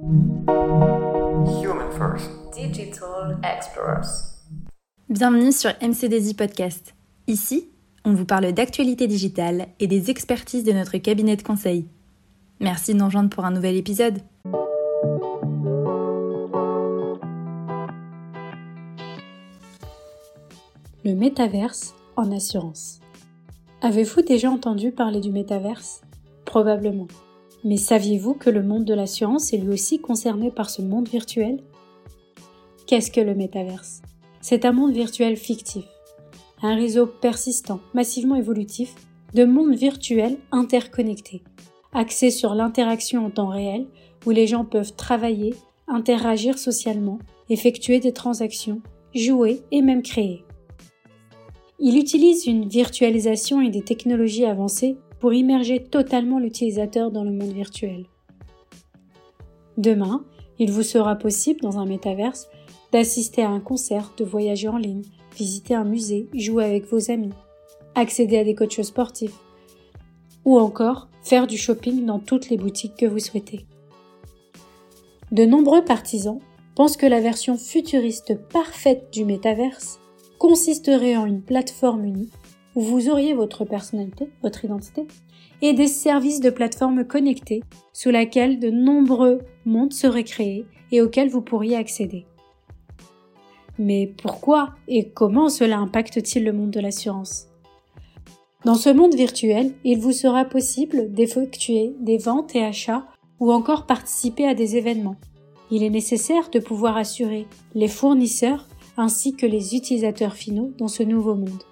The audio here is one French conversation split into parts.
Human First. Digital Explorers. Bienvenue sur MCDZ Podcast. Ici, on vous parle d'actualité digitale et des expertises de notre cabinet de conseil. Merci de nous rejoindre pour un nouvel épisode. Le métaverse en assurance. Avez-vous déjà entendu parler du métaverse? Probablement. Mais saviez-vous que le monde de l'assurance est lui aussi concerné par ce monde virtuel? Qu'est-ce que le métaverse? C'est un monde virtuel fictif, un réseau persistant, massivement évolutif, de mondes virtuels interconnectés, axé sur l'interaction en temps réel, où les gens peuvent travailler, interagir socialement, effectuer des transactions, jouer et même créer. Il utilise une virtualisation et des technologies avancées pour immerger totalement l'utilisateur dans le monde virtuel. Demain, il vous sera possible dans un métaverse d'assister à un concert, de voyager en ligne, visiter un musée, jouer avec vos amis, accéder à des coachs sportifs ou encore faire du shopping dans toutes les boutiques que vous souhaitez. De nombreux partisans pensent que la version futuriste parfaite du métaverse consisterait en une plateforme unique où vous auriez votre personnalité, votre identité, et des services de plateforme connectés sous laquelle de nombreux mondes seraient créés et auxquels vous pourriez accéder. Mais pourquoi et comment cela impacte-t-il le monde de l'assurance? Dans ce monde virtuel, il vous sera possible d'effectuer des ventes et achats ou encore participer à des événements. Il est nécessaire de pouvoir assurer les fournisseurs ainsi que les utilisateurs finaux dans ce nouveau monde.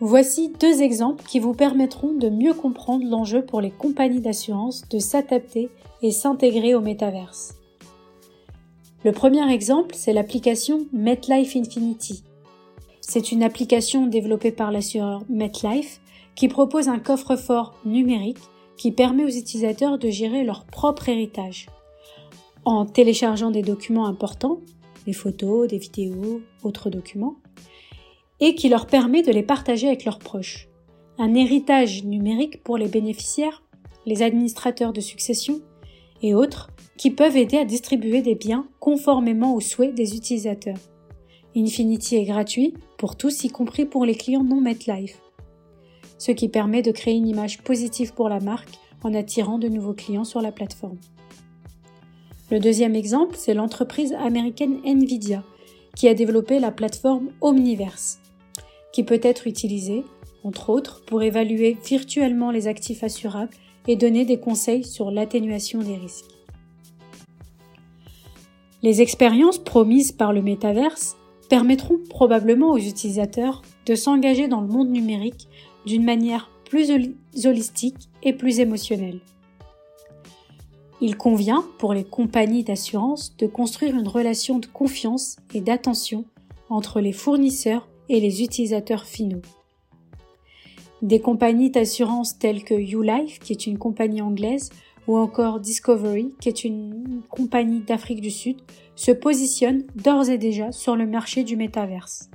Voici deux exemples qui vous permettront de mieux comprendre l'enjeu pour les compagnies d'assurance de s'adapter et s'intégrer au métaverse. Le premier exemple, c'est l'application MetLife Infinity. C'est une application développée par l'assureur MetLife qui propose un coffre-fort numérique qui permet aux utilisateurs de gérer leur propre héritage en téléchargeant des documents importants, des photos, des vidéos, autres documents, et qui leur permet de les partager avec leurs proches. Un héritage numérique pour les bénéficiaires, les administrateurs de succession et autres qui peuvent aider à distribuer des biens conformément aux souhaits des utilisateurs. Infinity est gratuit pour tous, y compris pour les clients non MetLife, ce qui permet de créer une image positive pour la marque en attirant de nouveaux clients sur la plateforme. Le deuxième exemple, c'est l'entreprise américaine Nvidia, qui a développé la plateforme Omniverse, qui peut être utilisée, entre autres, pour évaluer virtuellement les actifs assurables et donner des conseils sur l'atténuation des risques. Les expériences promises par le métaverse permettront probablement aux utilisateurs de s'engager dans le monde numérique d'une manière plus holistique et plus émotionnelle. Il convient pour les compagnies d'assurance de construire une relation de confiance et d'attention entre les fournisseurs et les utilisateurs finaux. Des compagnies d'assurance telles que YouLife, qui est une compagnie anglaise, ou encore Discovery, qui est une compagnie d'Afrique du Sud, se positionnent d'ores et déjà sur le marché du métaverse.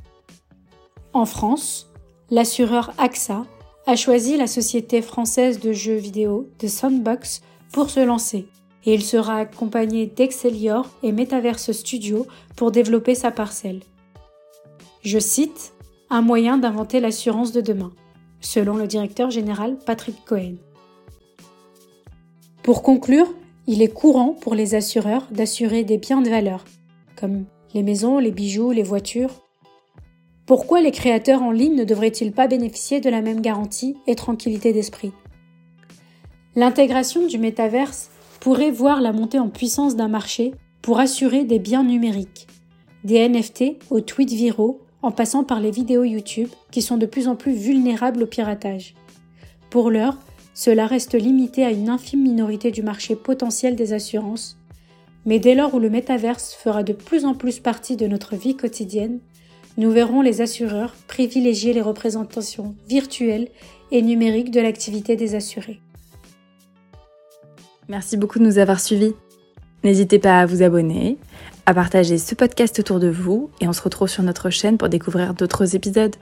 En France, l'assureur AXA a choisi la société française de jeux vidéo de Sandbox pour se lancer, et il sera accompagné d'Excelior et Metaverse Studio pour développer sa parcelle. Je cite, un moyen d'inventer l'assurance de demain, selon le directeur général Patrick Cohen. Pour conclure, il est courant pour les assureurs d'assurer des biens de valeur, comme les maisons, les bijoux, les voitures. Pourquoi les créateurs en ligne ne devraient-ils pas bénéficier de la même garantie et tranquillité d'esprit? L'intégration du métaverse pourrait voir la montée en puissance d'un marché pour assurer des biens numériques, des NFT aux tweets viraux en passant par les vidéos YouTube qui sont de plus en plus vulnérables au piratage. Pour l'heure, cela reste limité à une infime minorité du marché potentiel des assurances, mais dès lors où le métaverse fera de plus en plus partie de notre vie quotidienne, nous verrons les assureurs privilégier les représentations virtuelles et numériques de l'activité des assurés. Merci beaucoup de nous avoir suivis. N'hésitez pas à vous abonner, à partager ce podcast autour de vous et on se retrouve sur notre chaîne pour découvrir d'autres épisodes.